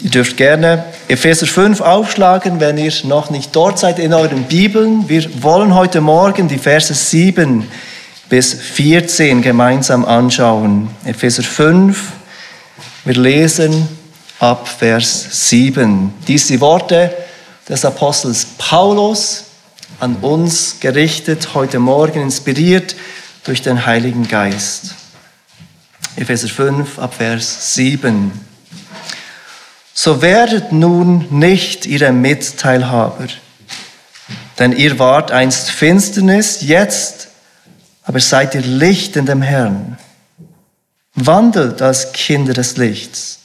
Ihr dürft gerne Epheser 5 aufschlagen, wenn ihr noch nicht dort seid in euren Bibeln. Wir wollen heute Morgen die Verse 7 bis 14 gemeinsam anschauen. Epheser 5, wir lesen ab Vers 7. Dies die Worte des Apostels Paulus an uns gerichtet, heute Morgen inspiriert durch den Heiligen Geist. Epheser 5 ab Vers 7 so werdet nun nicht ihre Mitteilhaber. Denn ihr wart einst Finsternis, jetzt aber seid ihr Licht in dem Herrn. Wandelt als Kinder des Lichts.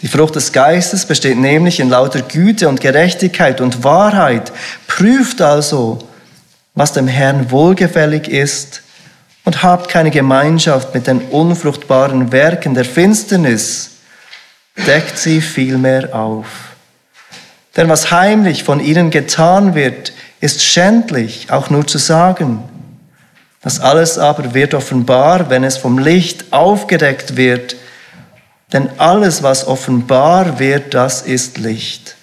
Die Frucht des Geistes besteht nämlich in lauter Güte und Gerechtigkeit und Wahrheit. Prüft also, was dem Herrn wohlgefällig ist und habt keine Gemeinschaft mit den unfruchtbaren Werken der Finsternis, deckt sie vielmehr auf. Denn was heimlich von ihnen getan wird, ist schändlich, auch nur zu sagen. Das alles aber wird offenbar, wenn es vom Licht aufgedeckt wird. Denn alles, was offenbar wird, das ist Licht.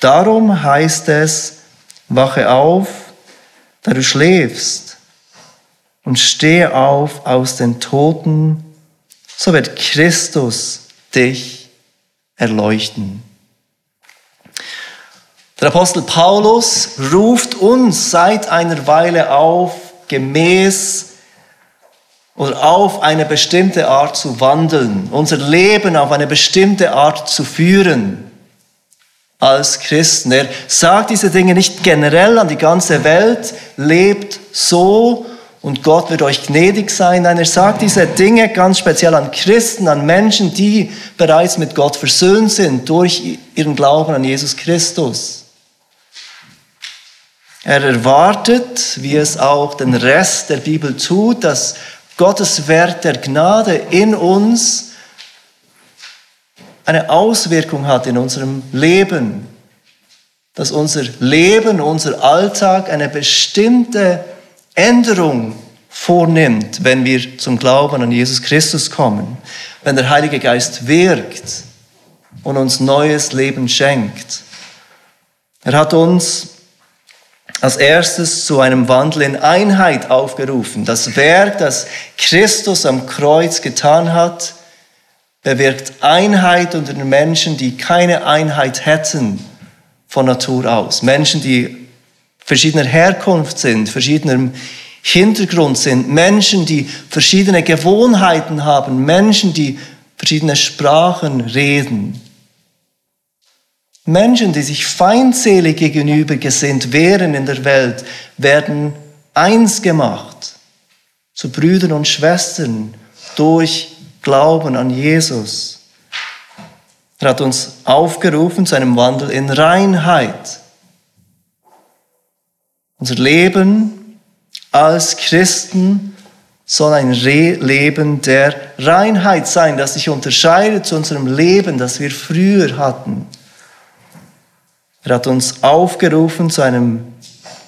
Darum heißt es, wache auf, da du schläfst, und stehe auf aus den Toten, so wird Christus dich erleuchten. Der Apostel Paulus ruft uns seit einer Weile auf, gemäß oder auf eine bestimmte Art zu wandeln, unser Leben auf eine bestimmte Art zu führen als Christen. Er sagt diese Dinge nicht generell an die ganze Welt, lebt so und Gott wird euch gnädig sein. Nein, er sagt diese Dinge ganz speziell an Christen, an Menschen, die bereits mit Gott versöhnt sind durch ihren Glauben an Jesus Christus. Er erwartet, wie es auch den Rest der Bibel tut, dass Gottes Wert der Gnade in uns eine Auswirkung hat in unserem Leben, dass unser Leben, unser Alltag eine bestimmte Änderung vornimmt, wenn wir zum Glauben an Jesus Christus kommen, wenn der Heilige Geist wirkt und uns neues Leben schenkt. Er hat uns als erstes zu einem Wandel in Einheit aufgerufen. Das Werk, das Christus am Kreuz getan hat, bewirkt Einheit unter den Menschen, die keine Einheit hätten von Natur aus. Menschen, die verschiedener Herkunft sind, verschiedenem Hintergrund sind, Menschen, die verschiedene Gewohnheiten haben, Menschen, die verschiedene Sprachen reden. Menschen, die sich feindselig gegenüber gesinnt wären in der Welt, werden eins gemacht zu Brüdern und Schwestern durch Glauben an Jesus. Er hat uns aufgerufen zu einem Wandel in Reinheit. Unser Leben als Christen soll ein Re Leben der Reinheit sein, das sich unterscheidet zu unserem Leben, das wir früher hatten. Er hat uns aufgerufen zu einem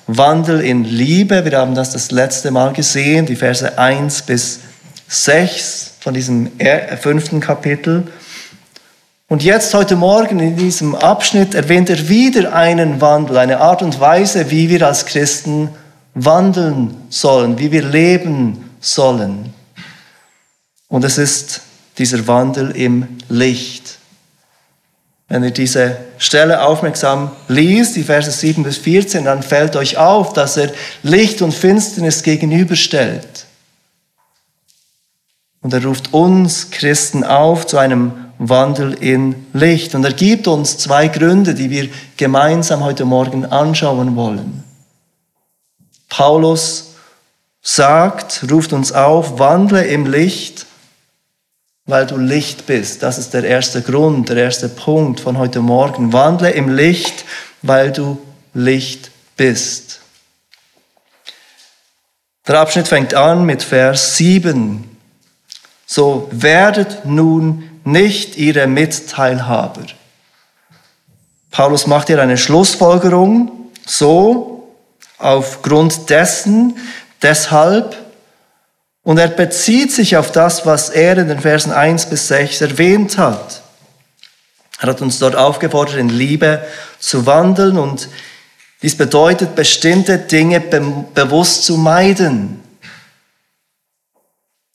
Wandel in Liebe. Wir haben das das letzte Mal gesehen, die Verse 1 bis 6 von diesem fünften Kapitel. Und jetzt heute Morgen in diesem Abschnitt erwähnt er wieder einen Wandel, eine Art und Weise, wie wir als Christen wandeln sollen, wie wir leben sollen. Und es ist dieser Wandel im Licht. Wenn ihr diese Stelle aufmerksam liest, die Verse 7 bis 14, dann fällt euch auf, dass er Licht und Finsternis gegenüberstellt. Und er ruft uns Christen auf zu einem Wandel in Licht. Und er gibt uns zwei Gründe, die wir gemeinsam heute Morgen anschauen wollen. Paulus sagt, ruft uns auf, wandle im Licht, weil du Licht bist. Das ist der erste Grund, der erste Punkt von heute Morgen. Wandle im Licht, weil du Licht bist. Der Abschnitt fängt an mit Vers 7. So werdet nun nicht ihre Mitteilhaber. Paulus macht hier eine Schlussfolgerung, so aufgrund dessen, deshalb, und er bezieht sich auf das, was er in den Versen 1 bis 6 erwähnt hat. Er hat uns dort aufgefordert, in Liebe zu wandeln und dies bedeutet, bestimmte Dinge be bewusst zu meiden.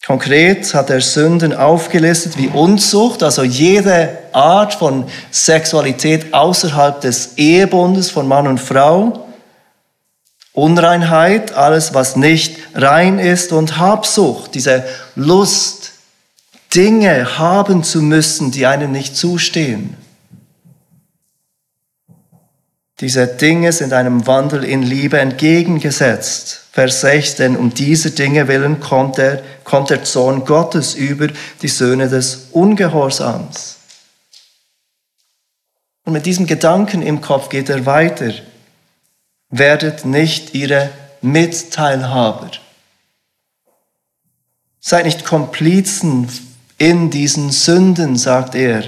Konkret hat er Sünden aufgelistet wie Unzucht, also jede Art von Sexualität außerhalb des Ehebundes von Mann und Frau, Unreinheit, alles, was nicht rein ist und Habsucht, diese Lust, Dinge haben zu müssen, die einem nicht zustehen. Diese Dinge sind einem Wandel in Liebe entgegengesetzt. Vers 6, denn um diese Dinge willen kommt der, kommt der Zorn Gottes über die Söhne des Ungehorsams. Und mit diesem Gedanken im Kopf geht er weiter. Werdet nicht ihre Mitteilhaber. Seid nicht Komplizen in diesen Sünden, sagt er.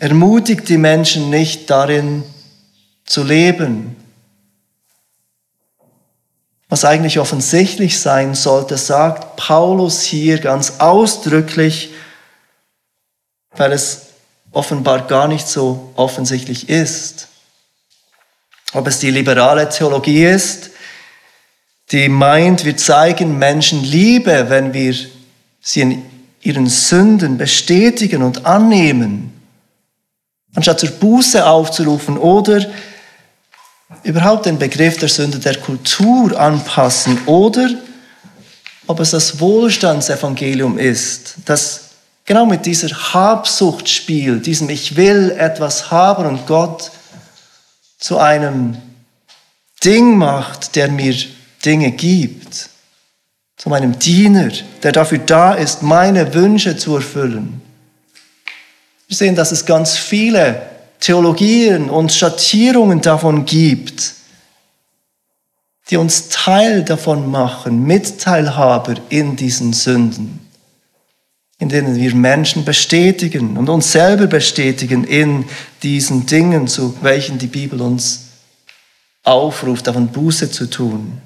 Ermutigt die Menschen nicht darin zu leben. Was eigentlich offensichtlich sein sollte, sagt Paulus hier ganz ausdrücklich, weil es offenbar gar nicht so offensichtlich ist. Ob es die liberale Theologie ist, die meint, wir zeigen Menschen Liebe, wenn wir sie in ihren Sünden bestätigen und annehmen, anstatt zur Buße aufzurufen oder überhaupt den Begriff der Sünde der Kultur anpassen oder ob es das Wohlstandsevangelium ist, das genau mit dieser Habsucht spielt, diesem Ich will etwas haben und Gott zu einem Ding macht, der mir Dinge gibt, zu meinem Diener, der dafür da ist, meine Wünsche zu erfüllen. Wir sehen, dass es ganz viele Theologien und Schattierungen davon gibt, die uns Teil davon machen, Mitteilhaber in diesen Sünden, in denen wir Menschen bestätigen und uns selber bestätigen in diesen Dingen, zu welchen die Bibel uns aufruft, davon Buße zu tun.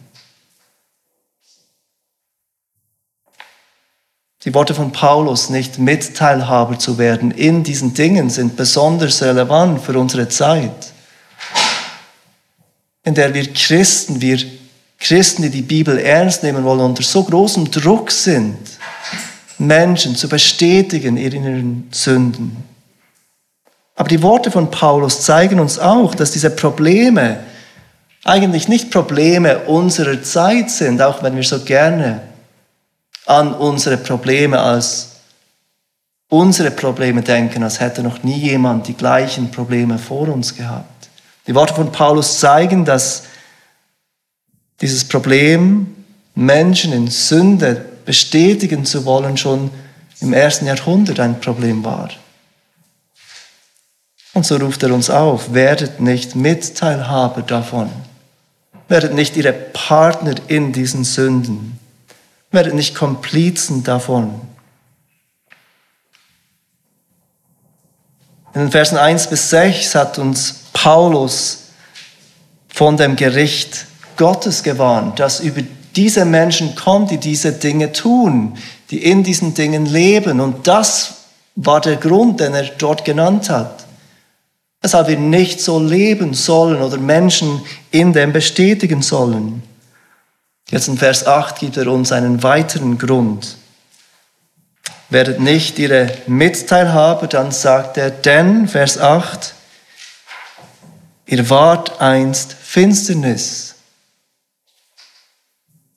Die Worte von Paulus, nicht Mitteilhaber zu werden in diesen Dingen, sind besonders relevant für unsere Zeit, in der wir Christen, wir Christen, die die Bibel ernst nehmen wollen, unter so großem Druck sind, Menschen zu bestätigen in ihren Sünden. Aber die Worte von Paulus zeigen uns auch, dass diese Probleme eigentlich nicht Probleme unserer Zeit sind, auch wenn wir so gerne an unsere Probleme als unsere Probleme denken, als hätte noch nie jemand die gleichen Probleme vor uns gehabt. Die Worte von Paulus zeigen, dass dieses Problem, Menschen in Sünde bestätigen zu wollen, schon im ersten Jahrhundert ein Problem war. Und so ruft er uns auf, werdet nicht Mitteilhaber davon, werdet nicht ihre Partner in diesen Sünden. Werdet nicht Komplizen davon. In den Versen 1 bis 6 hat uns Paulus von dem Gericht Gottes gewarnt, das über diese Menschen kommt, die diese Dinge tun, die in diesen Dingen leben. Und das war der Grund, den er dort genannt hat. Weshalb wir nicht so leben sollen oder Menschen in dem bestätigen sollen. Jetzt in Vers 8 gibt er uns einen weiteren Grund. Werdet nicht ihre Mitteilhaber, dann sagt er, denn, Vers 8, ihr wart einst Finsternis.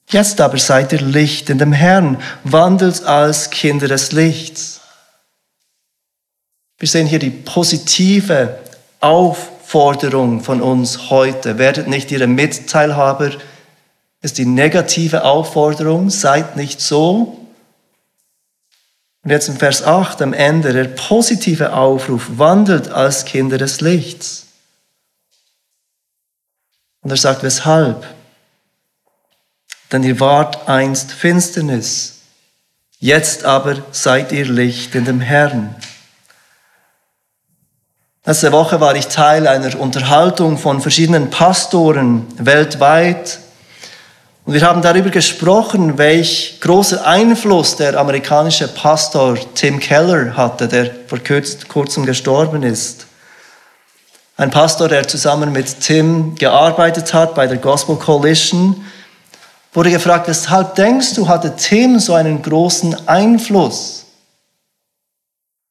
Jetzt aber seid ihr Licht in dem Herrn, wandelt als Kinder des Lichts. Wir sehen hier die positive Aufforderung von uns heute. Werdet nicht ihre Mitteilhaber, ist die negative Aufforderung, seid nicht so. Und jetzt im Vers 8 am Ende der positive Aufruf, wandelt als Kinder des Lichts. Und er sagt, weshalb? Denn ihr wart einst Finsternis, jetzt aber seid ihr Licht in dem Herrn. Letzte Woche war ich Teil einer Unterhaltung von verschiedenen Pastoren weltweit Und wir haben darüber gesprochen, welch großer Einfluss der amerikanische Pastor Tim Keller hatte, der vor kurzem gestorben ist. Ein Pastor, der zusammen mit Tim gearbeitet hat bei der Gospel Coalition, wurde gefragt, weshalb denkst du, hatte Tim so einen großen Einfluss?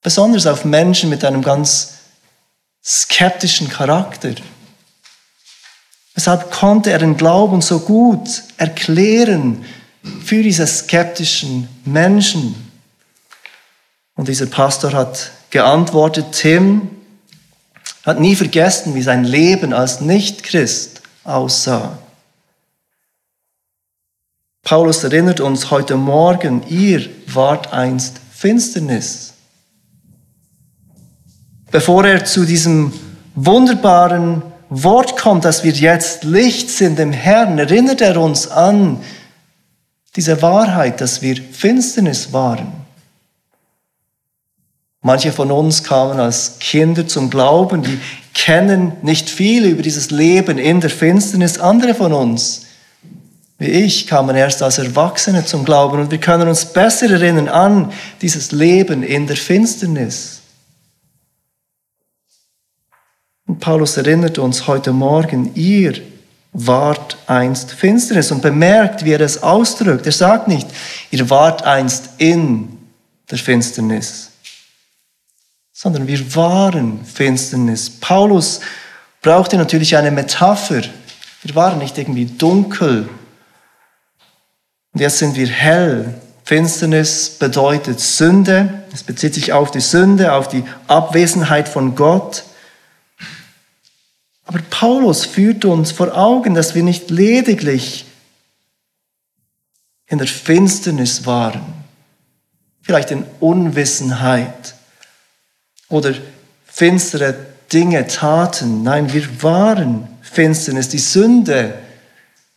Besonders auf Menschen mit einem ganz skeptischen Charakter. Weshalb konnte er den Glauben so gut erklären für diese skeptischen Menschen? Und dieser Pastor hat geantwortet, Tim hat nie vergessen, wie sein Leben als Nichtchrist aussah. Paulus erinnert uns heute Morgen, ihr wart einst Finsternis. Bevor er zu diesem wunderbaren Wort kommt, dass wir jetzt Licht sind im Herrn, erinnert er uns an diese Wahrheit, dass wir Finsternis waren. Manche von uns kamen als Kinder zum Glauben, die kennen nicht viel über dieses Leben in der Finsternis. Andere von uns, wie ich, kamen erst als Erwachsene zum Glauben und wir können uns besser erinnern an dieses Leben in der Finsternis. Und Paulus erinnert uns heute Morgen, ihr wart einst Finsternis und bemerkt, wie er es ausdrückt. Er sagt nicht, ihr wart einst in der Finsternis, sondern wir waren Finsternis. Paulus brauchte natürlich eine Metapher. Wir waren nicht irgendwie dunkel. Und jetzt sind wir hell. Finsternis bedeutet Sünde. Es bezieht sich auf die Sünde, auf die Abwesenheit von Gott. Aber Paulus führt uns vor Augen, dass wir nicht lediglich in der Finsternis waren, vielleicht in Unwissenheit oder finstere Dinge taten. Nein, wir waren Finsternis. Die Sünde,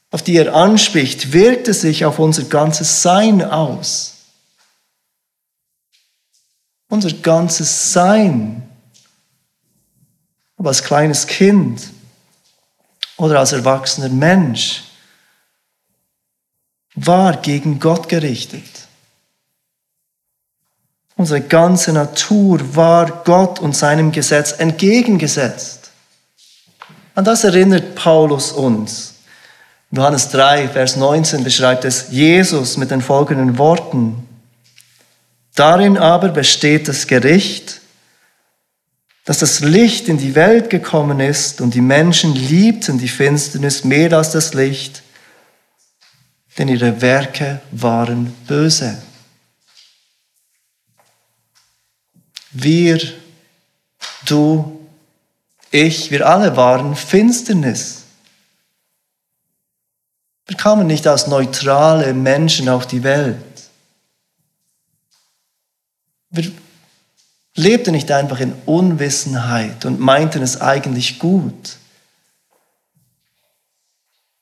auf die er anspricht, wirkte sich auf unser ganzes Sein aus. Unser ganzes Sein ob als kleines Kind oder als erwachsener Mensch, war gegen Gott gerichtet. Unsere ganze Natur war Gott und seinem Gesetz entgegengesetzt. An das erinnert Paulus uns. Johannes 3, Vers 19 beschreibt es Jesus mit den folgenden Worten. Darin aber besteht das Gericht, dass das Licht in die Welt gekommen ist und die Menschen liebten die Finsternis mehr als das Licht, denn ihre Werke waren böse. Wir, du, ich, wir alle waren Finsternis. Wir kamen nicht als neutrale Menschen auf die Welt. Wir lebten nicht einfach in Unwissenheit und meinten es eigentlich gut.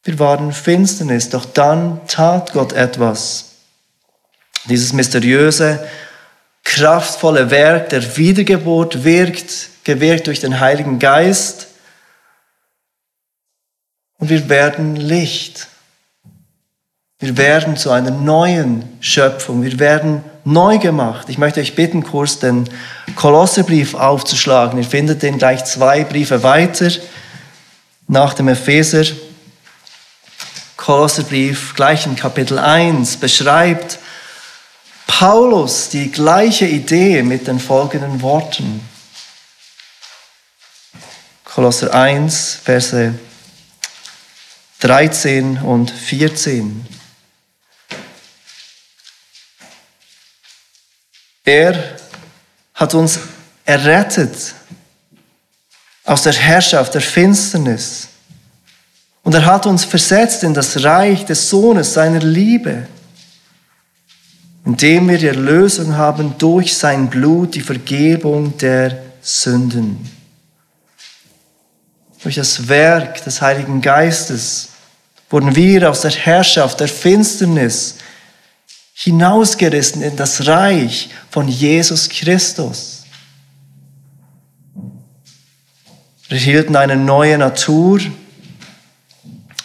Wir waren Finsternis, doch dann tat Gott etwas. Dieses mysteriöse, kraftvolle Werk der Wiedergeburt wirkt, gewirkt durch den Heiligen Geist. Und wir werden Licht. Wir werden zu einer neuen Schöpfung. Wir werden neu gemacht. Ich möchte euch bitten, kurz den Kolosserbrief aufzuschlagen. Ihr findet den gleich zwei Briefe weiter nach dem Epheser. Kolosserbrief, gleich im Kapitel 1, beschreibt Paulus die gleiche Idee mit den folgenden Worten. Kolosser 1, Verse 13 und 14. Er hat uns errettet aus der Herrschaft der Finsternis. Und er hat uns versetzt in das Reich des Sohnes seiner Liebe, indem wir die Erlösung haben durch sein Blut, die Vergebung der Sünden. Durch das Werk des Heiligen Geistes wurden wir aus der Herrschaft der Finsternis hinausgerissen in das Reich von Jesus Christus. Wir erhielten eine neue Natur,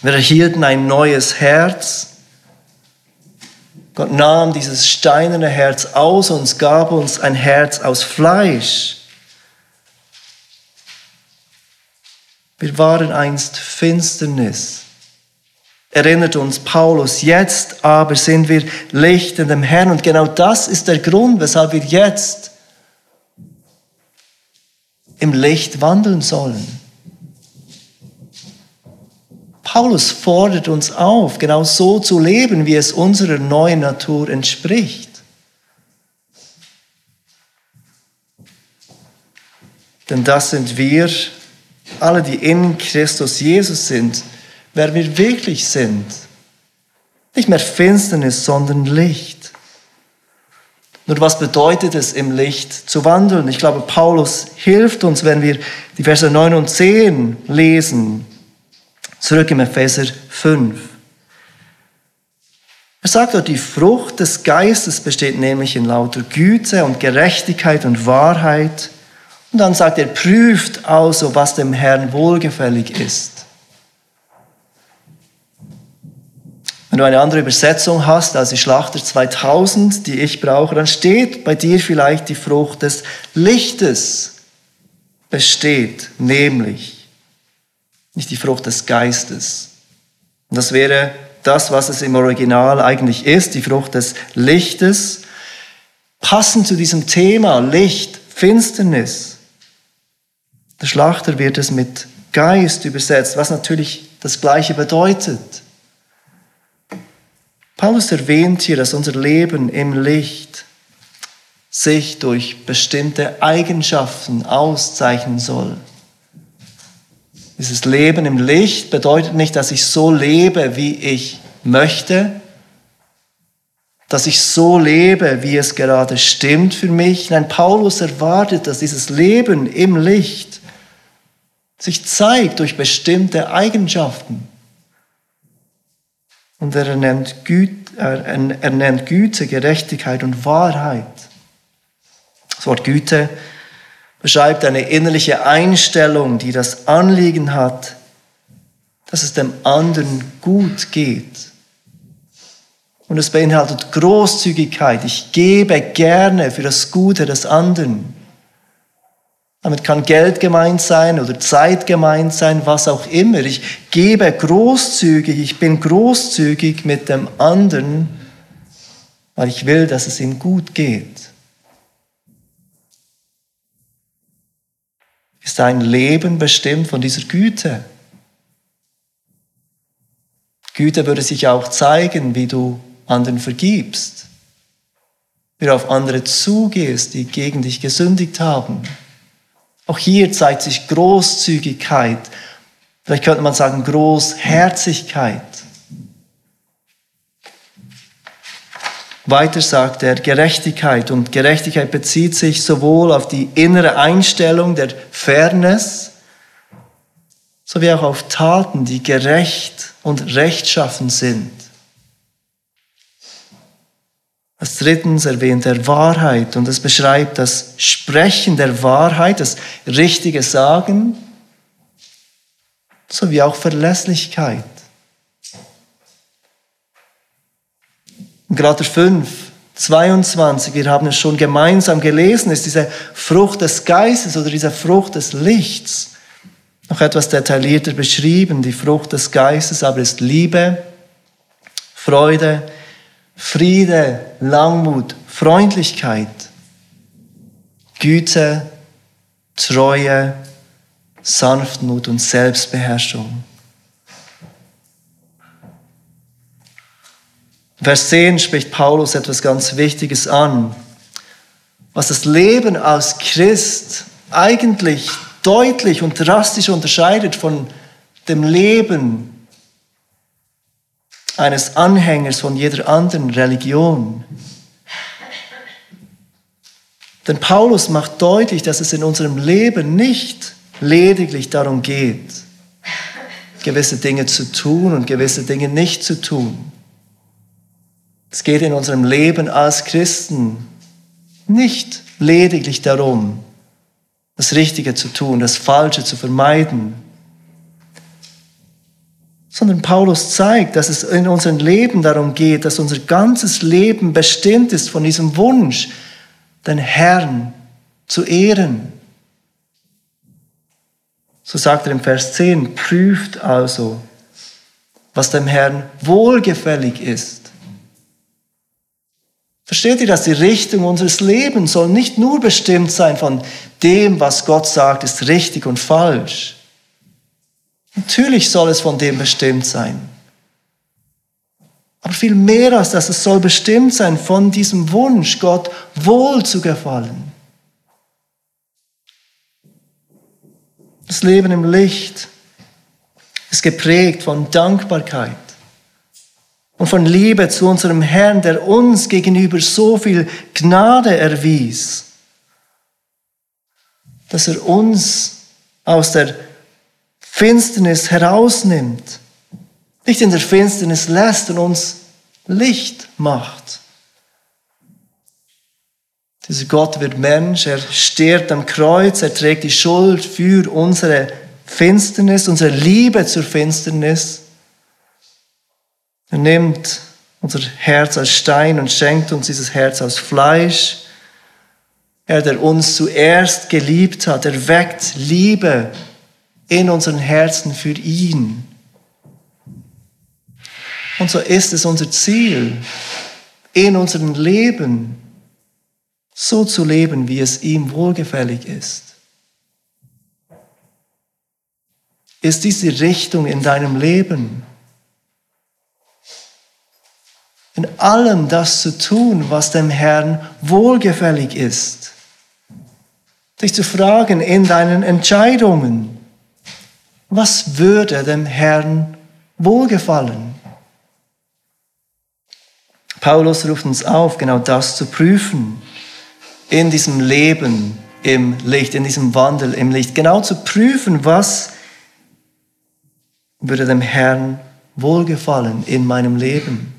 Wir erhielten ein neues Herz. Gott nahm dieses steinerne Herz aus und gab uns ein Herz aus Fleisch. Wir waren einst Finsternis. Erinnert uns Paulus, jetzt aber sind wir Licht in dem Herrn. Und genau das ist der Grund, weshalb wir jetzt im Licht wandeln sollen. Paulus fordert uns auf, genau so zu leben, wie es unserer neuen Natur entspricht. Denn das sind wir, alle, die in Christus Jesus sind, wer wir wirklich sind. Nicht mehr Finsternis, sondern Licht. Nur was bedeutet es, im Licht zu wandeln? Ich glaube, Paulus hilft uns, wenn wir die Verse 9 und 10 lesen. Zurück im Epheser 5. Er sagt dort, die Frucht des Geistes besteht nämlich in lauter Güte und Gerechtigkeit und Wahrheit. Und dann sagt er, prüft also, was dem Herrn wohlgefällig ist. Wenn du eine andere Übersetzung hast als die Schlachter 2000, die ich brauche, dann steht bei dir vielleicht die Frucht des Lichtes besteht, nämlich nicht die Frucht des Geistes. Und das wäre das, was es im Original eigentlich ist, die Frucht des Lichtes. Passend zu diesem Thema Licht, Finsternis. Der Schlachter wird es mit Geist übersetzt, was natürlich das Gleiche bedeutet. Paulus erwähnt hier, dass unser Leben im Licht sich durch bestimmte Eigenschaften auszeichnen soll. Dieses Leben im Licht bedeutet nicht, dass ich so lebe, wie ich möchte, dass ich so lebe, wie es gerade stimmt für mich. Nein, Paulus erwartet, dass dieses Leben im Licht sich zeigt durch bestimmte Eigenschaften. Und er nennt, Güte, er nennt Güte, Gerechtigkeit und Wahrheit. Das Wort Güte beschreibt eine innerliche Einstellung, die das Anliegen hat, dass es dem anderen gut geht. Und es beinhaltet Großzügigkeit. Ich gebe gerne für das Gute des anderen. Damit kann Geld gemeint sein oder Zeit gemeint sein, was auch immer. Ich gebe großzügig, ich bin großzügig mit dem anderen, weil ich will, dass es ihm gut geht. ist dein Leben bestimmt von dieser Güte. Güte würde sich auch zeigen, wie du anderen vergibst, wie du auf andere zugehst, die gegen dich gesündigt haben. Auch hier zeigt sich Großzügigkeit, vielleicht könnte man sagen Großherzigkeit. Weiter sagt er Gerechtigkeit und Gerechtigkeit bezieht sich sowohl auf die innere Einstellung der Fairness sowie auch auf Taten, die gerecht und rechtschaffen sind. Als drittens erwähnt er Wahrheit und es beschreibt das Sprechen der Wahrheit, das richtige Sagen sowie auch Verlässlichkeit. Galater 5, 22, wir haben es schon gemeinsam gelesen, ist diese Frucht des Geistes oder diese Frucht des Lichts noch etwas detaillierter beschrieben. Die Frucht des Geistes aber ist Liebe, Freude, Friede, Langmut, Freundlichkeit, Güte, Treue, Sanftmut und Selbstbeherrschung. Vers 10 spricht Paulus etwas ganz Wichtiges an, was das Leben als Christ eigentlich deutlich und drastisch unterscheidet von dem Leben eines Anhängers von jeder anderen Religion. Denn Paulus macht deutlich, dass es in unserem Leben nicht lediglich darum geht, gewisse Dinge zu tun und gewisse Dinge nicht zu tun. Es geht in unserem Leben als Christen nicht lediglich darum, das Richtige zu tun, das Falsche zu vermeiden, sondern Paulus zeigt, dass es in unserem Leben darum geht, dass unser ganzes Leben bestimmt ist von diesem Wunsch, den Herrn zu ehren. So sagt er im Vers 10, prüft also, was dem Herrn wohlgefällig ist. Versteht ihr, dass die Richtung unseres Lebens soll nicht nur bestimmt sein von dem, was Gott sagt, ist richtig und falsch. Natürlich soll es von dem bestimmt sein. Aber viel mehr als das, es soll bestimmt sein von diesem Wunsch, Gott wohl zu gefallen. Das Leben im Licht ist geprägt von Dankbarkeit und von Liebe zu unserem Herrn, der uns gegenüber so viel Gnade erwies, dass er uns aus der Finsternis herausnimmt, nicht in der Finsternis lässt und uns Licht macht. Dieser Gott wird Mensch, er stirbt am Kreuz, er trägt die Schuld für unsere Finsternis, unsere Liebe zur Finsternis. Er nimmt unser Herz als Stein und schenkt uns dieses Herz aus Fleisch. Er, der uns zuerst geliebt hat, er weckt Liebe in unseren Herzen für ihn. Und so ist es unser Ziel, in unserem Leben so zu leben, wie es ihm wohlgefällig ist. Ist diese Richtung in deinem Leben? In allem das zu tun, was dem Herrn wohlgefällig ist. Dich zu fragen in deinen Entscheidungen, was würde dem Herrn wohlgefallen? Paulus ruft uns auf, genau das zu prüfen in diesem Leben im Licht, in diesem Wandel im Licht, genau zu prüfen, was würde dem Herrn wohlgefallen in meinem Leben.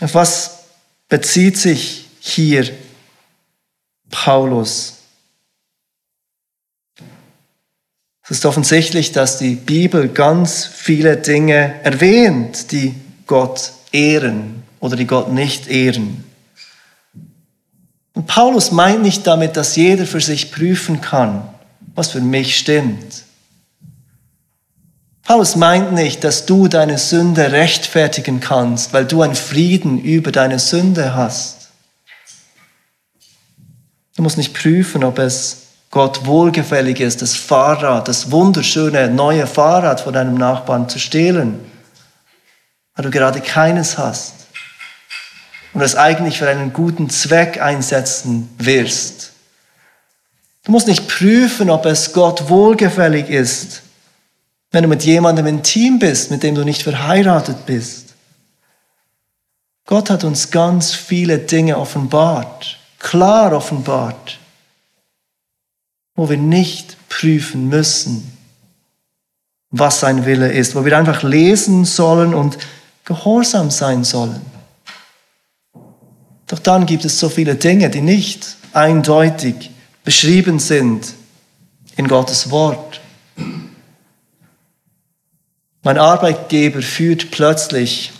Auf was bezieht sich hier Paulus? Es ist offensichtlich, dass die Bibel ganz viele Dinge erwähnt, die Gott ehren oder die Gott nicht ehren. Und Paulus meint nicht damit, dass jeder für sich prüfen kann, was für mich stimmt. Paulus meint nicht, dass du deine Sünde rechtfertigen kannst, weil du einen Frieden über deine Sünde hast. Du musst nicht prüfen, ob es Gott wohlgefällig ist, das Fahrrad, das wunderschöne neue Fahrrad von deinem Nachbarn zu stehlen, weil du gerade keines hast und es eigentlich für einen guten Zweck einsetzen wirst. Du musst nicht prüfen, ob es Gott wohlgefällig ist, wenn du mit jemandem intim bist, mit dem du nicht verheiratet bist. Gott hat uns ganz viele Dinge offenbart, klar offenbart, wo wir nicht prüfen müssen, was sein Wille ist, wo wir einfach lesen sollen und gehorsam sein sollen. Doch dann gibt es so viele Dinge, die nicht eindeutig beschrieben sind in Gottes Wort. Mein Arbeitgeber führt plötzlich,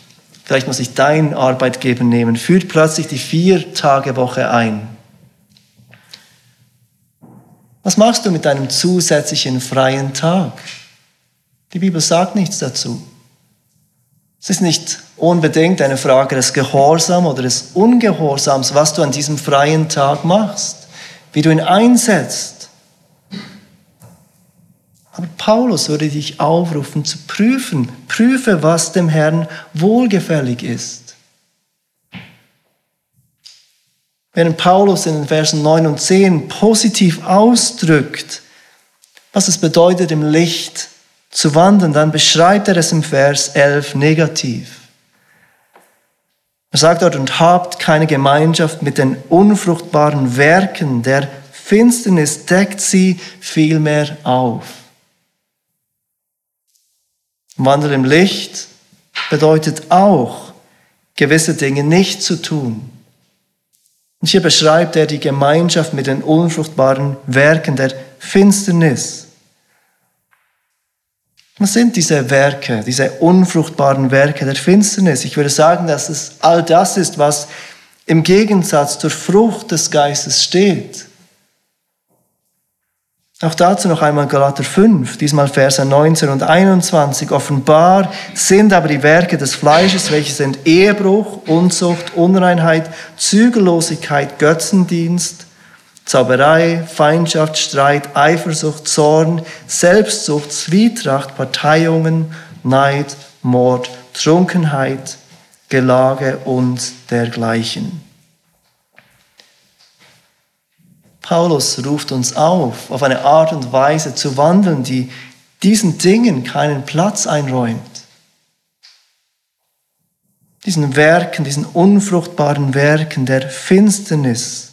vielleicht muss ich deinen Arbeitgeber nehmen, führt plötzlich die Vier-Tage-Woche ein. Was machst du mit deinem zusätzlichen freien Tag? Die Bibel sagt nichts dazu. Es ist nicht unbedingt eine Frage des Gehorsams oder des Ungehorsams, was du an diesem freien Tag machst, wie du ihn einsetzt. Aber Paulus würde dich aufrufen zu prüfen. Prüfe, was dem Herrn wohlgefällig ist. Während Paulus in den Versen 9 und 10 positiv ausdrückt, was es bedeutet, im Licht zu wandeln, dann beschreibt er es im Vers 11 negativ. Er sagt dort, und habt keine Gemeinschaft mit den unfruchtbaren Werken der Finsternis, deckt sie vielmehr auf. Wandel im Licht bedeutet auch, gewisse Dinge nicht zu tun. Und hier beschreibt er die Gemeinschaft mit den unfruchtbaren Werken der Finsternis. Was sind diese Werke, diese unfruchtbaren Werke der Finsternis? Ich würde sagen, dass es all das ist, was im Gegensatz zur Frucht des Geistes steht. Auch dazu noch einmal Galater 5, diesmal Verse 19 und 21. Offenbar sind aber die Werke des Fleisches, welche sind Ehebruch, Unzucht, Unreinheit, Zügellosigkeit, Götzendienst, Zauberei, Feindschaft, Streit, Eifersucht, Zorn, Selbstsucht, Zwietracht, Parteiungen, Neid, Mord, Trunkenheit, Gelage und dergleichen. Paulus ruft uns auf, auf eine Art und Weise zu wandeln, die diesen Dingen keinen Platz einräumt. Diesen Werken, diesen unfruchtbaren Werken der Finsternis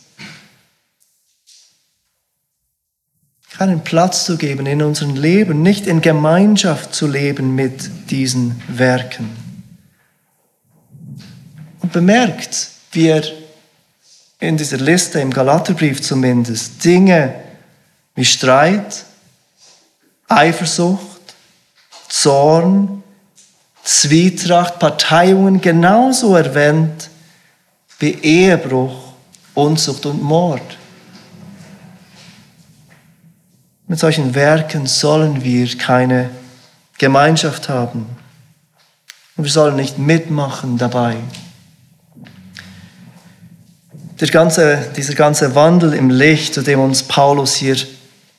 keinen Platz zu geben in unserem Leben, nicht in Gemeinschaft zu leben mit diesen Werken. Und bemerkt, wie er in dieser Liste im Galaterbrief zumindest Dinge wie Streit, Eifersucht, Zorn, Zwietracht, Parteiungen genauso erwähnt wie Ehebruch, Unzucht und Mord. Mit solchen Werken sollen wir keine Gemeinschaft haben. Und wir sollen nicht mitmachen dabei. Der ganze, dieser ganze Wandel im Licht, zu dem uns Paulus hier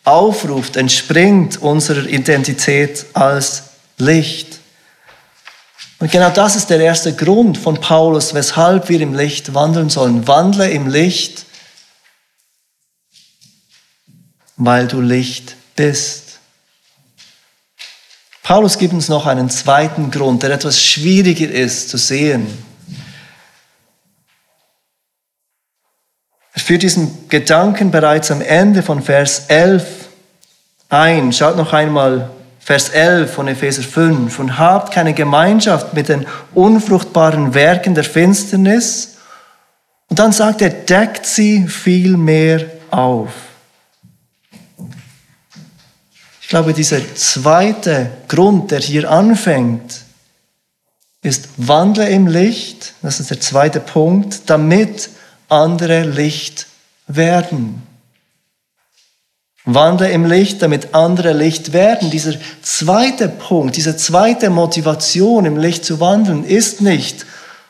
aufruft, entspringt unserer Identität als Licht. Und genau das ist der erste Grund von Paulus, weshalb wir im Licht wandeln sollen. Wandle im Licht, weil du Licht bist. Paulus gibt uns noch einen zweiten Grund, der etwas schwieriger ist zu sehen. Führt diesen Gedanken bereits am Ende von Vers 11 ein. Schaut noch einmal Vers 11 von Epheser 5. Und habt keine Gemeinschaft mit den unfruchtbaren Werken der Finsternis. Und dann sagt er, deckt sie vielmehr auf. Ich glaube, dieser zweite Grund, der hier anfängt, ist Wandle im Licht. Das ist der zweite Punkt, damit andere Licht werden. Wandle im Licht, damit andere Licht werden. Dieser zweite Punkt, diese zweite Motivation, im Licht zu wandeln, ist nicht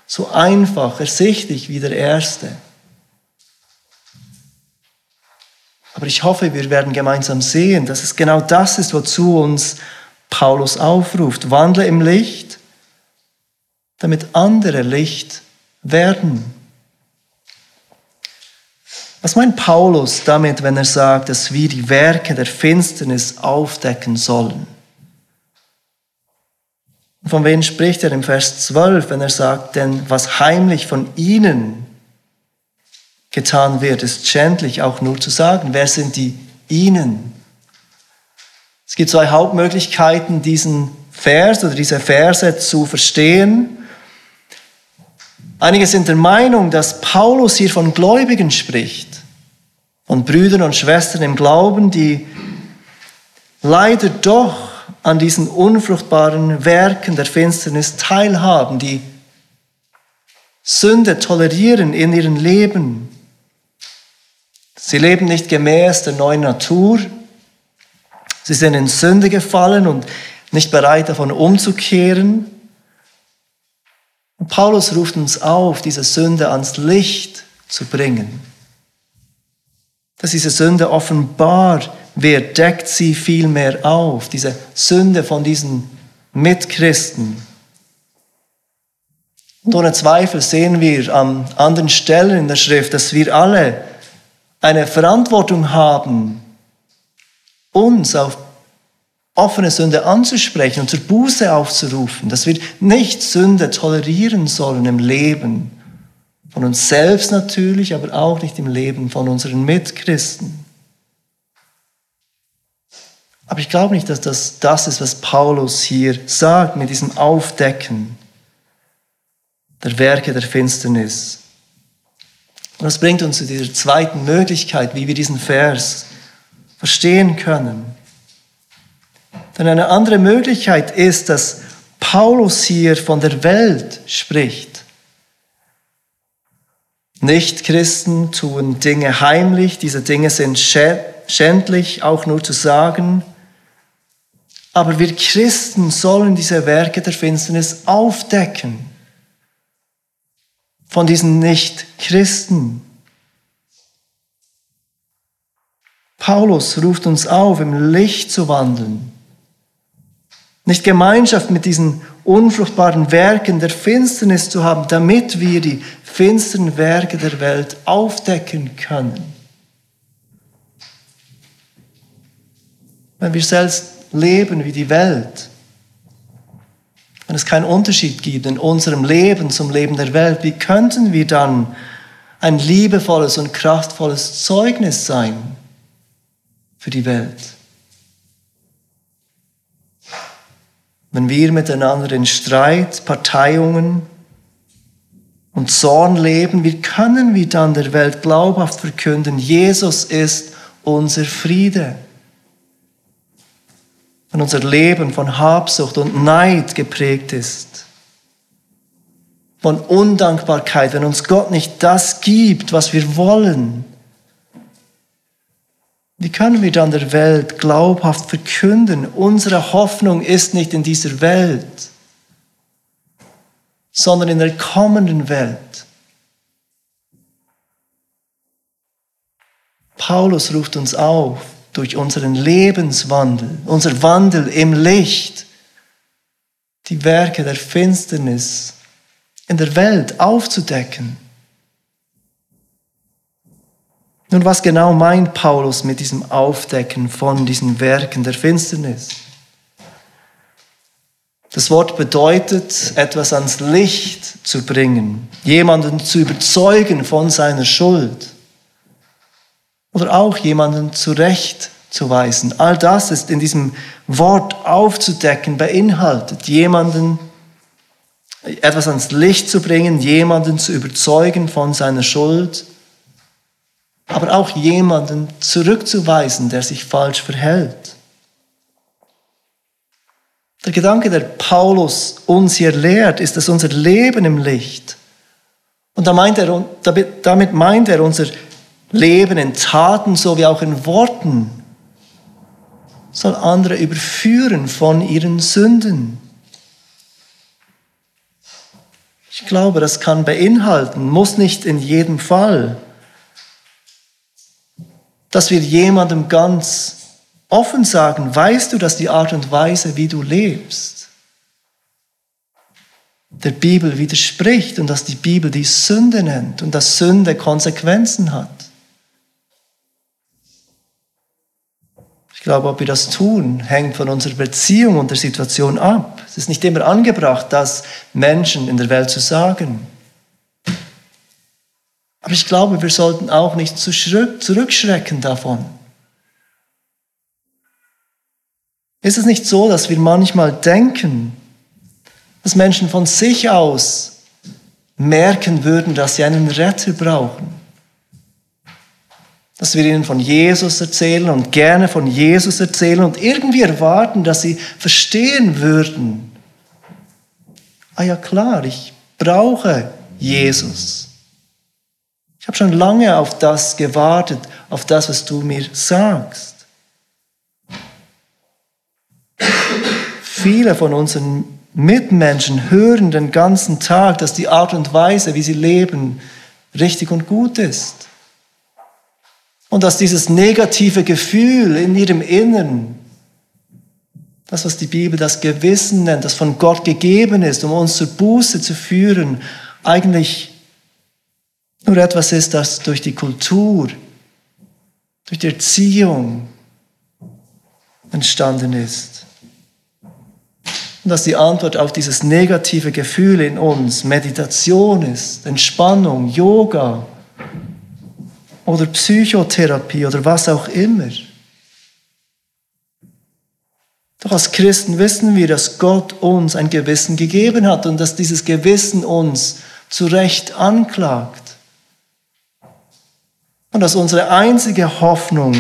so einfach ersichtlich wie der erste. Aber ich hoffe, wir werden gemeinsam sehen, dass es genau das ist, wozu uns Paulus aufruft. Wandle im Licht, damit andere Licht werden. Was meint Paulus damit, wenn er sagt, dass wir die Werke der Finsternis aufdecken sollen? Von wem spricht er im Vers 12, wenn er sagt, denn was heimlich von ihnen getan wird, ist schändlich auch nur zu sagen. Wer sind die ihnen? Es gibt zwei Hauptmöglichkeiten, diesen Vers oder diese Verse zu verstehen. Einige sind der Meinung, dass Paulus hier von Gläubigen spricht, von Brüdern und Schwestern im Glauben, die leider doch an diesen unfruchtbaren Werken der Finsternis teilhaben, die Sünde tolerieren in ihrem Leben. Sie leben nicht gemäß der neuen Natur. Sie sind in Sünde gefallen und nicht bereit davon umzukehren. Und Paulus ruft uns auf, diese Sünde ans Licht zu bringen. Dass diese Sünde offenbar wird, deckt sie viel mehr auf. Diese Sünde von diesen Mitchristen. Und ohne Zweifel sehen wir an anderen Stellen in der Schrift, dass wir alle eine Verantwortung haben, uns auf offene Sünde anzusprechen und zur Buße aufzurufen, dass wir nicht Sünde tolerieren sollen im Leben von uns selbst natürlich, aber auch nicht im Leben von unseren Mitchristen. Aber ich glaube nicht, dass das das ist, was Paulus hier sagt mit diesem Aufdecken der Werke der Finsternis. Und das bringt uns zu dieser zweiten Möglichkeit, wie wir diesen Vers verstehen können. Denn eine andere Möglichkeit ist, dass Paulus hier von der Welt spricht. Nicht-Christen tun Dinge heimlich, diese Dinge sind schändlich, auch nur zu sagen. Aber wir Christen sollen diese Werke der Finsternis aufdecken. Von diesen Nicht-Christen. Paulus ruft uns auf, im Licht zu wandeln. Nicht Gemeinschaft mit diesen unfruchtbaren Werken der Finsternis zu haben, damit wir die finsteren Werke der Welt aufdecken können. Wenn wir selbst leben wie die Welt, wenn es keinen Unterschied gibt in unserem Leben zum Leben der Welt, wie könnten wir dann ein liebevolles und kraftvolles Zeugnis sein für die Welt? Wenn wir miteinander in Streit, Parteiungen und Zorn leben, wie können wir dann der Welt glaubhaft verkünden, Jesus ist unser Friede? Wenn unser Leben von Habsucht und Neid geprägt ist, von Undankbarkeit, wenn uns Gott nicht das gibt, was wir wollen, wie können wir dann der Welt glaubhaft verkünden, unsere Hoffnung ist nicht in dieser Welt, sondern in der kommenden Welt? Paulus ruft uns auf, durch unseren Lebenswandel, unser Wandel im Licht, die Werke der Finsternis in der Welt aufzudecken. Nun, was genau meint Paulus mit diesem Aufdecken von diesen Werken der Finsternis? Das Wort bedeutet, etwas ans Licht zu bringen, jemanden zu überzeugen von seiner Schuld oder auch jemanden zurechtzuweisen. All das ist in diesem Wort aufzudecken, beinhaltet, jemanden etwas ans Licht zu bringen, jemanden zu überzeugen von seiner Schuld aber auch jemanden zurückzuweisen, der sich falsch verhält. Der Gedanke, der Paulus uns hier lehrt, ist, dass unser Leben im Licht, und damit meint er unser Leben in Taten sowie auch in Worten, soll andere überführen von ihren Sünden. Ich glaube, das kann beinhalten, muss nicht in jedem Fall dass wir jemandem ganz offen sagen, weißt du, dass die Art und Weise, wie du lebst, der Bibel widerspricht und dass die Bibel die Sünde nennt und dass Sünde Konsequenzen hat. Ich glaube, ob wir das tun, hängt von unserer Beziehung und der Situation ab. Es ist nicht immer angebracht, das Menschen in der Welt zu sagen. Aber ich glaube, wir sollten auch nicht zurückschrecken davon. Ist es nicht so, dass wir manchmal denken, dass Menschen von sich aus merken würden, dass sie einen Retter brauchen? Dass wir ihnen von Jesus erzählen und gerne von Jesus erzählen und irgendwie erwarten, dass sie verstehen würden, ah ja klar, ich brauche Jesus. Ich habe schon lange auf das gewartet, auf das, was du mir sagst. Viele von unseren Mitmenschen hören den ganzen Tag, dass die Art und Weise, wie sie leben, richtig und gut ist. Und dass dieses negative Gefühl in ihrem Innern, das, was die Bibel das Gewissen nennt, das von Gott gegeben ist, um uns zur Buße zu führen, eigentlich nur etwas ist, das durch die Kultur, durch die Erziehung entstanden ist. Und dass die Antwort auf dieses negative Gefühl in uns Meditation ist, Entspannung, Yoga oder Psychotherapie oder was auch immer. Doch als Christen wissen wir, dass Gott uns ein Gewissen gegeben hat und dass dieses Gewissen uns zu Recht anklagt. Und dass unsere einzige Hoffnung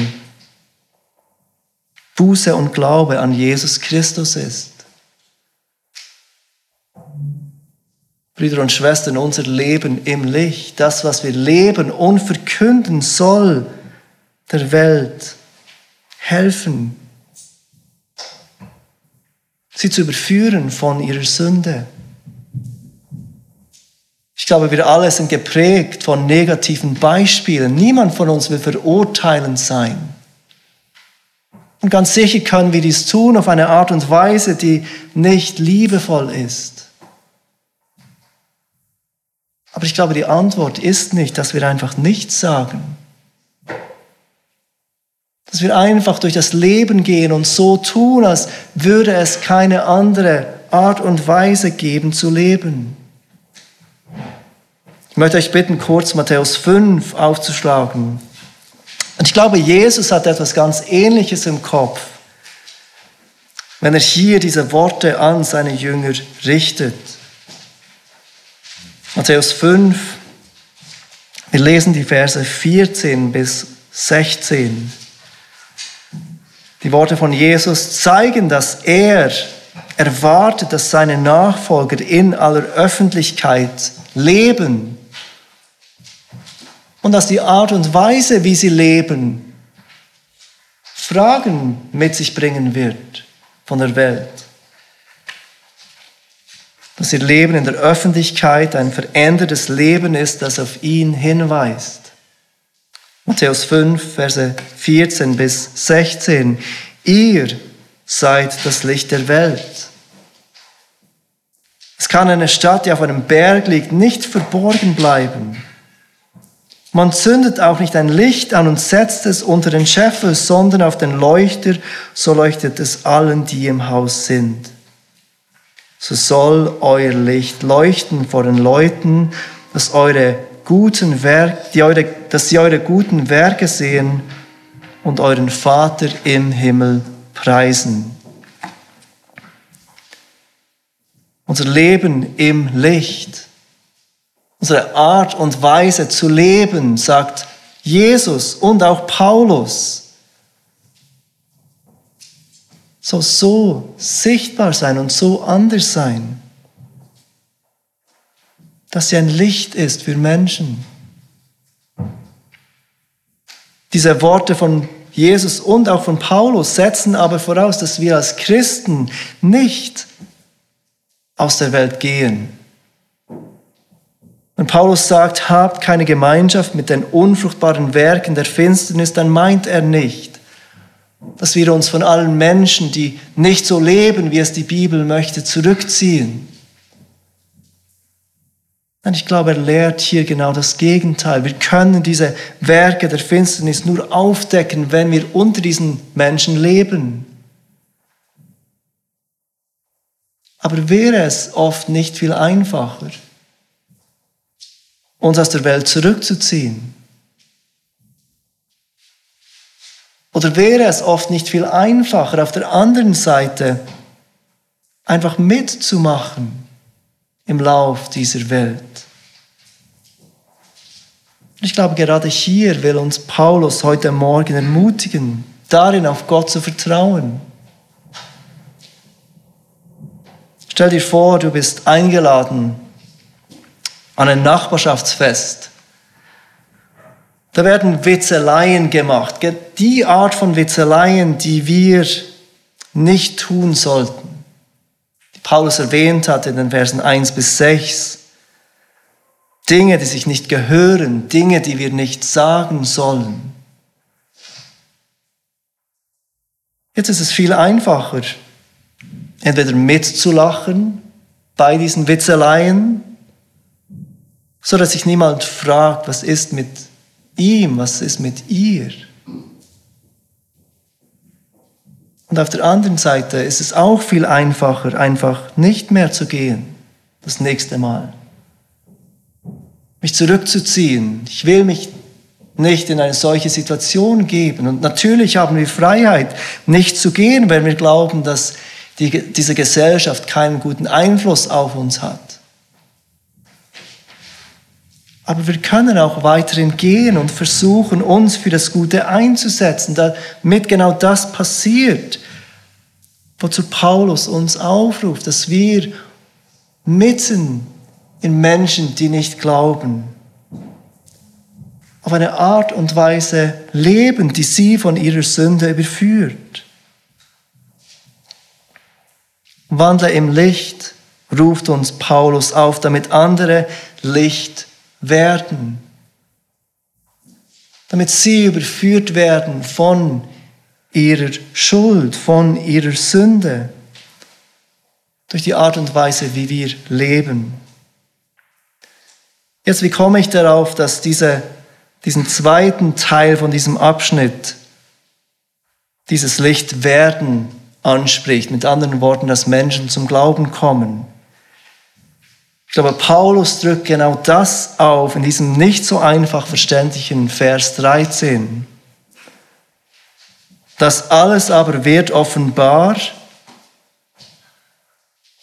Buße und Glaube an Jesus Christus ist. Brüder und Schwestern, unser Leben im Licht, das, was wir leben und verkünden, soll der Welt helfen, sie zu überführen von ihrer Sünde. Ich glaube, wir alle sind geprägt von negativen Beispielen. Niemand von uns will verurteilend sein. Und ganz sicher können wir dies tun auf eine Art und Weise, die nicht liebevoll ist. Aber ich glaube, die Antwort ist nicht, dass wir einfach nichts sagen. Dass wir einfach durch das Leben gehen und so tun, als würde es keine andere Art und Weise geben zu leben. Ich möchte euch bitten, kurz Matthäus 5 aufzuschlagen. Und ich glaube, Jesus hat etwas ganz Ähnliches im Kopf, wenn er hier diese Worte an seine Jünger richtet. Matthäus 5, wir lesen die Verse 14 bis 16. Die Worte von Jesus zeigen, dass er erwartet, dass seine Nachfolger in aller Öffentlichkeit leben und dass die Art und Weise, wie sie leben, Fragen mit sich bringen wird von der Welt dass ihr Leben in der Öffentlichkeit ein verändertes Leben ist, das auf ihn hinweist. Matthäus 5, Verse 14 bis 16. Ihr seid das Licht der Welt. Es kann eine Stadt, die auf einem Berg liegt, nicht verborgen bleiben. Man zündet auch nicht ein Licht an und setzt es unter den Scheffel, sondern auf den Leuchter, so leuchtet es allen, die im Haus sind so soll euer Licht leuchten vor den Leuten, dass eure guten Werke, die eure, dass sie eure guten Werke sehen und euren Vater im Himmel preisen. Unser Leben im Licht, unsere Art und Weise zu leben, sagt Jesus und auch Paulus, soll so sichtbar sein und so anders sein, dass sie ein Licht ist für Menschen. Diese Worte von Jesus und auch von Paulus setzen aber voraus, dass wir als Christen nicht aus der Welt gehen. Wenn Paulus sagt, habt keine Gemeinschaft mit den unfruchtbaren Werken der Finsternis, dann meint er nicht, dass wir uns von allen Menschen, die nicht so leben, wie es die Bibel möchte, zurückziehen. Und ich glaube, er lehrt hier genau das Gegenteil. Wir können diese Werke der Finsternis nur aufdecken, wenn wir unter diesen Menschen leben. Aber wäre es oft nicht viel einfacher, uns aus der Welt zurückzuziehen? Oder wäre es oft nicht viel einfacher, auf der anderen Seite einfach mitzumachen im Lauf dieser Welt? ich glaube, gerade hier will uns Paulus heute Morgen ermutigen, darin auf Gott zu vertrauen. Stell dir vor, du bist eingeladen an ein Nachbarschaftsfest da werden Witzeleien gemacht. Die Art von Witzeleien, die wir nicht tun sollten. Die Paulus erwähnt hat in den Versen 1 bis 6. Dinge, die sich nicht gehören, Dinge, die wir nicht sagen sollen. Jetzt ist es viel einfacher, entweder mitzulachen bei diesen Witzeleien, so dass sich niemand fragt, was ist mit ihm, was ist mit ihr? Und auf der anderen Seite ist es auch viel einfacher, einfach nicht mehr zu gehen, das nächste Mal. Mich zurückzuziehen. Ich will mich nicht in eine solche Situation geben. Und natürlich haben wir Freiheit, nicht zu gehen, wenn wir glauben, dass die, diese Gesellschaft keinen guten Einfluss auf uns hat. Aber wir können auch weiterhin gehen und versuchen, uns für das Gute einzusetzen, damit genau das passiert, wozu Paulus uns aufruft, dass wir mitten in Menschen, die nicht glauben, auf eine Art und Weise leben, die sie von ihrer Sünde überführt. Wandle im Licht, ruft uns Paulus auf, damit andere Licht werden, damit sie überführt werden von ihrer Schuld, von ihrer Sünde, durch die Art und Weise, wie wir leben. Jetzt, wie komme ich darauf, dass diese, diesen zweiten Teil von diesem Abschnitt, dieses Licht werden anspricht, mit anderen Worten, dass Menschen zum Glauben kommen? Ich glaube, Paulus drückt genau das auf in diesem nicht so einfach verständlichen Vers 13. Das alles aber wird offenbar,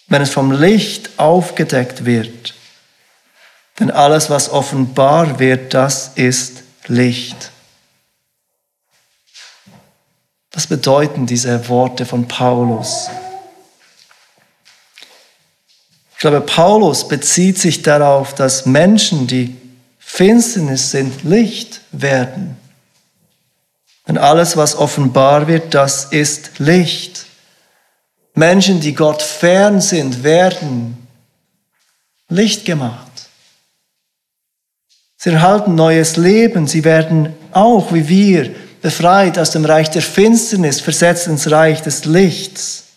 wenn es vom Licht aufgedeckt wird. Denn alles, was offenbar wird, das ist Licht. Was bedeuten diese Worte von Paulus? Ich glaube, Paulus bezieht sich darauf, dass Menschen, die Finsternis sind, Licht werden. Denn alles, was offenbar wird, das ist Licht. Menschen, die Gott fern sind, werden Licht gemacht. Sie erhalten neues Leben. Sie werden auch, wie wir, befreit aus dem Reich der Finsternis, versetzt ins Reich des Lichts.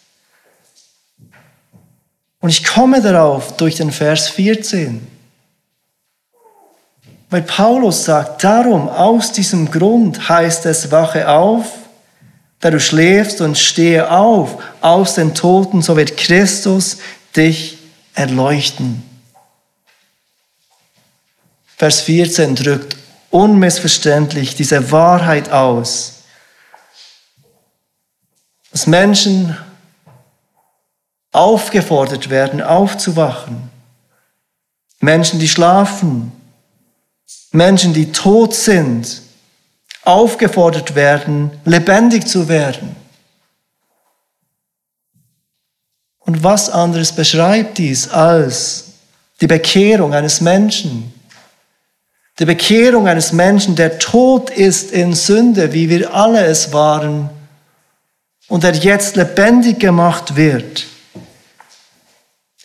Und ich komme darauf durch den Vers 14. Weil Paulus sagt, darum, aus diesem Grund heißt es, wache auf, da du schläfst und stehe auf aus den Toten, so wird Christus dich erleuchten. Vers 14 drückt unmissverständlich diese Wahrheit aus, dass Menschen aufgefordert werden, aufzuwachen. Menschen, die schlafen, Menschen, die tot sind, aufgefordert werden, lebendig zu werden. Und was anderes beschreibt dies als die Bekehrung eines Menschen? Die Bekehrung eines Menschen, der tot ist in Sünde, wie wir alle es waren, und der jetzt lebendig gemacht wird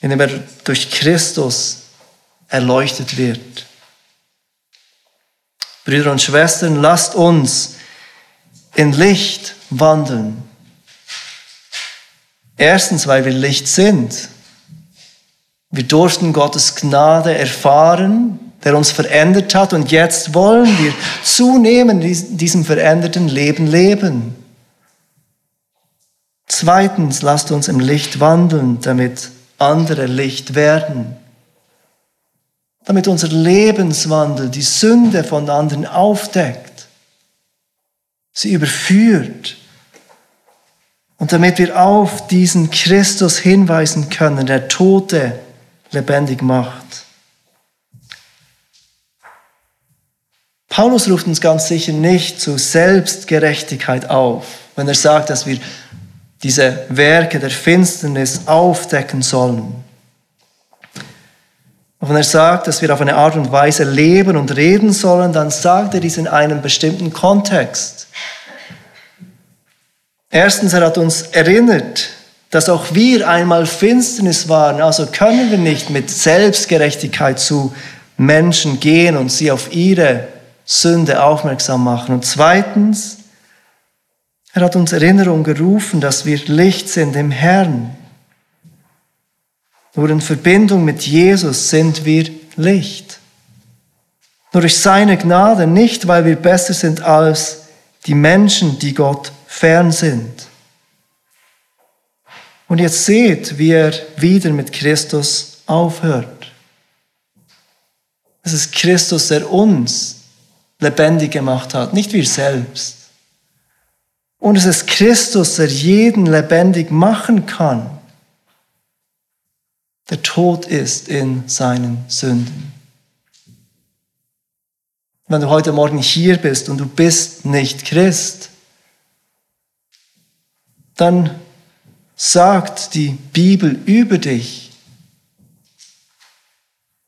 indem er durch Christus erleuchtet wird. Brüder und Schwestern, lasst uns in Licht wandeln. Erstens, weil wir Licht sind. Wir durften Gottes Gnade erfahren, der uns verändert hat und jetzt wollen wir zunehmend in diesem veränderten Leben leben. Zweitens, lasst uns im Licht wandeln, damit andere Licht werden. Damit unser Lebenswandel die Sünde von anderen aufdeckt, sie überführt und damit wir auf diesen Christus hinweisen können, der Tote lebendig macht. Paulus ruft uns ganz sicher nicht zu Selbstgerechtigkeit auf, wenn er sagt, dass wir diese Werke der Finsternis aufdecken sollen. Und wenn er sagt, dass wir auf eine Art und Weise leben und reden sollen, dann sagt er dies in einem bestimmten Kontext. Erstens, er hat uns erinnert, dass auch wir einmal Finsternis waren, also können wir nicht mit Selbstgerechtigkeit zu Menschen gehen und sie auf ihre Sünde aufmerksam machen. Und zweitens, er hat uns Erinnerung gerufen, dass wir Licht sind im Herrn. Nur in Verbindung mit Jesus sind wir Licht. Nur durch seine Gnade, nicht weil wir besser sind als die Menschen, die Gott fern sind. Und jetzt seht, wie er wieder mit Christus aufhört. Es ist Christus, der uns lebendig gemacht hat, nicht wir selbst. Und es ist Christus, der jeden lebendig machen kann, der tot ist in seinen Sünden. Wenn du heute Morgen hier bist und du bist nicht Christ, dann sagt die Bibel über dich,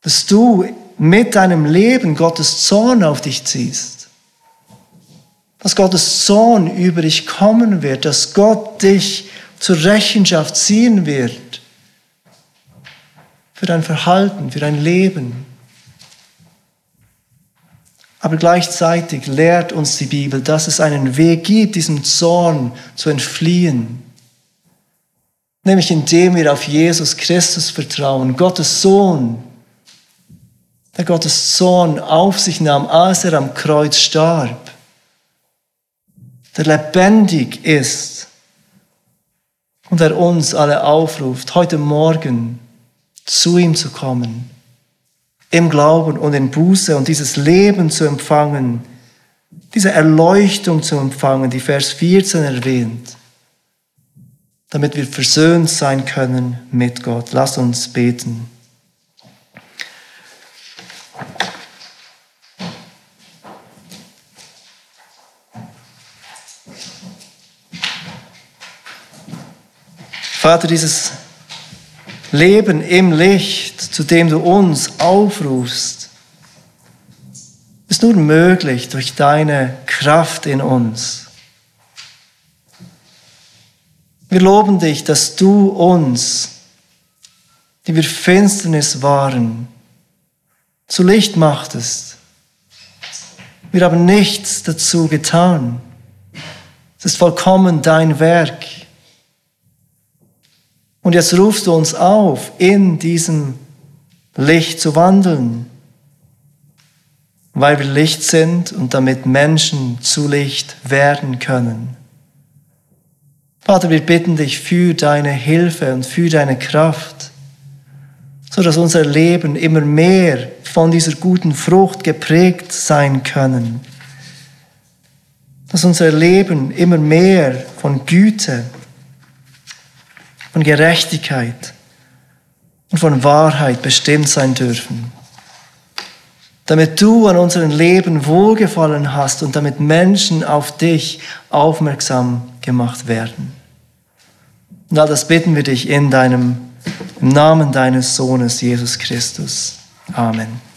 dass du mit deinem Leben Gottes Zorn auf dich ziehst. Dass Gottes Zorn über dich kommen wird, dass Gott dich zur Rechenschaft ziehen wird für dein Verhalten, für dein Leben. Aber gleichzeitig lehrt uns die Bibel, dass es einen Weg gibt, diesem Zorn zu entfliehen. Nämlich indem wir auf Jesus Christus vertrauen, Gottes Sohn, der Gottes Zorn auf sich nahm, als er am Kreuz starb, der lebendig ist und der uns alle aufruft, heute Morgen zu ihm zu kommen, im Glauben und in Buße und dieses Leben zu empfangen, diese Erleuchtung zu empfangen, die Vers 14 erwähnt, damit wir versöhnt sein können mit Gott. Lass uns beten. Vater, dieses Leben im Licht, zu dem du uns aufrufst, ist nur möglich durch deine Kraft in uns. Wir loben dich, dass du uns, die wir Finsternis waren, zu Licht machtest. Wir haben nichts dazu getan. Es ist vollkommen dein Werk. Und jetzt rufst du uns auf, in diesem Licht zu wandeln, weil wir Licht sind und damit Menschen zu Licht werden können. Vater, wir bitten dich für deine Hilfe und für deine Kraft, so dass unser Leben immer mehr von dieser guten Frucht geprägt sein können. Dass unser Leben immer mehr von Güte, von Gerechtigkeit und von Wahrheit bestimmt sein dürfen. Damit du an unserem Leben wohlgefallen hast und damit Menschen auf dich aufmerksam gemacht werden. Und all das bitten wir dich in deinem, im Namen deines Sohnes Jesus Christus. Amen.